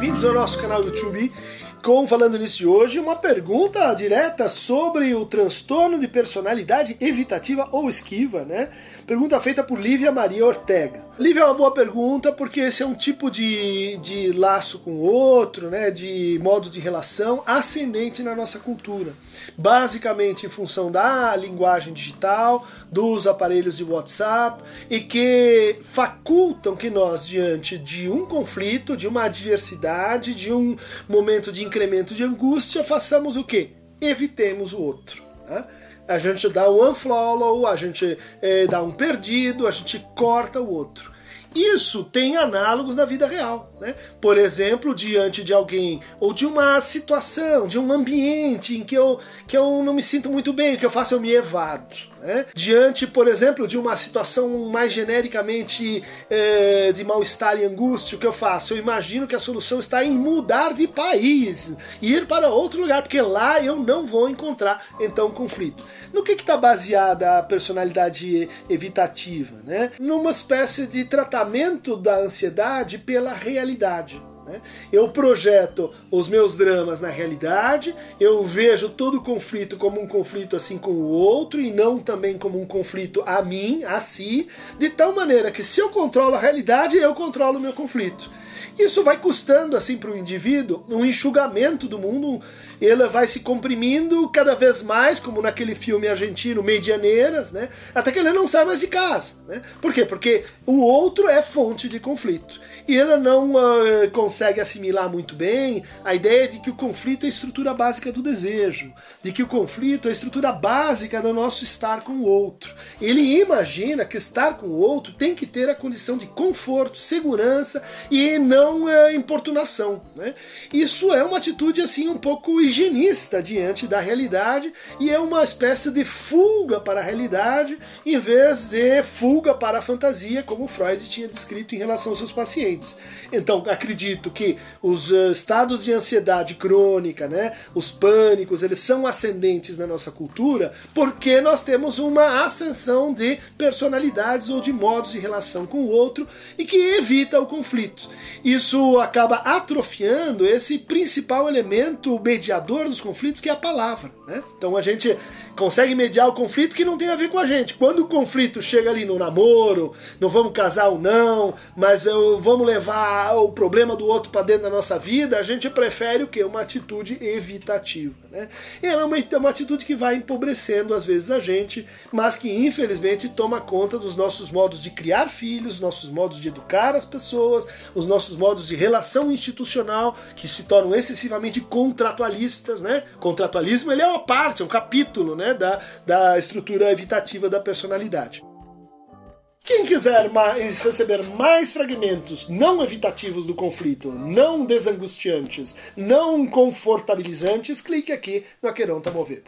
Vidzorowska na YouTube com Falando Nisso de hoje, uma pergunta direta sobre o transtorno de personalidade evitativa ou esquiva, né? Pergunta feita por Lívia Maria Ortega. Lívia é uma boa pergunta porque esse é um tipo de, de laço com o outro, né? De modo de relação ascendente na nossa cultura. Basicamente em função da linguagem digital, dos aparelhos de WhatsApp e que facultam que nós, diante de um conflito, de uma adversidade, de um momento de incremento de angústia, façamos o quê? Evitemos o outro. Né? A gente dá um unfollow, a gente é, dá um perdido, a gente corta o outro. Isso tem análogos na vida real. Né? Por exemplo, diante de alguém ou de uma situação, de um ambiente em que eu, que eu não me sinto muito bem, o que eu faço eu me evado. Né? Diante, por exemplo, de uma situação mais genericamente é, de mal-estar e angústia, o que eu faço? Eu imagino que a solução está em mudar de país, ir para outro lugar, porque lá eu não vou encontrar então conflito. No que está baseada a personalidade evitativa? Né? Numa espécie de tratamento da ansiedade pela realidade. Né? Eu projeto os meus dramas na realidade, eu vejo todo o conflito como um conflito assim com o outro e não também como um conflito a mim, a si, de tal maneira que se eu controlo a realidade, eu controlo o meu conflito. Isso vai custando assim para o indivíduo um enxugamento do mundo, ele vai se comprimindo cada vez mais, como naquele filme argentino Medianeiras, né? Até que ele não sai mais de casa, né? Por quê? Porque o outro é fonte de conflito e ele não uh, consegue assimilar muito bem a ideia de que o conflito é a estrutura básica do desejo, de que o conflito é a estrutura básica do nosso estar com o outro. Ele imagina que estar com o outro tem que ter a condição de conforto, segurança e não não é importunação. Né? Isso é uma atitude assim um pouco higienista diante da realidade e é uma espécie de fuga para a realidade em vez de fuga para a fantasia, como Freud tinha descrito em relação aos seus pacientes. Então, acredito que os uh, estados de ansiedade crônica, né, os pânicos, eles são ascendentes na nossa cultura porque nós temos uma ascensão de personalidades ou de modos de relação com o outro e que evita o conflito. Isso acaba atrofiando esse principal elemento mediador dos conflitos, que é a palavra. Né? Então a gente consegue mediar o conflito que não tem a ver com a gente. Quando o conflito chega ali no namoro, não vamos casar ou não, mas eu, vamos levar o problema do outro para dentro da nossa vida, a gente prefere o que? Uma atitude evitativa. Né? E ela é uma, é uma atitude que vai empobrecendo às vezes a gente, mas que infelizmente toma conta dos nossos modos de criar filhos, nossos modos de educar as pessoas, os nossos modos de relação institucional que se tornam excessivamente contratualistas. Né? Contratualismo ele é uma parte, é um capítulo, né? da, da estrutura evitativa da personalidade. Quem quiser mais, receber mais fragmentos não evitativos do conflito, não desangustiantes, não confortabilizantes, clique aqui no Aqueronta Mover.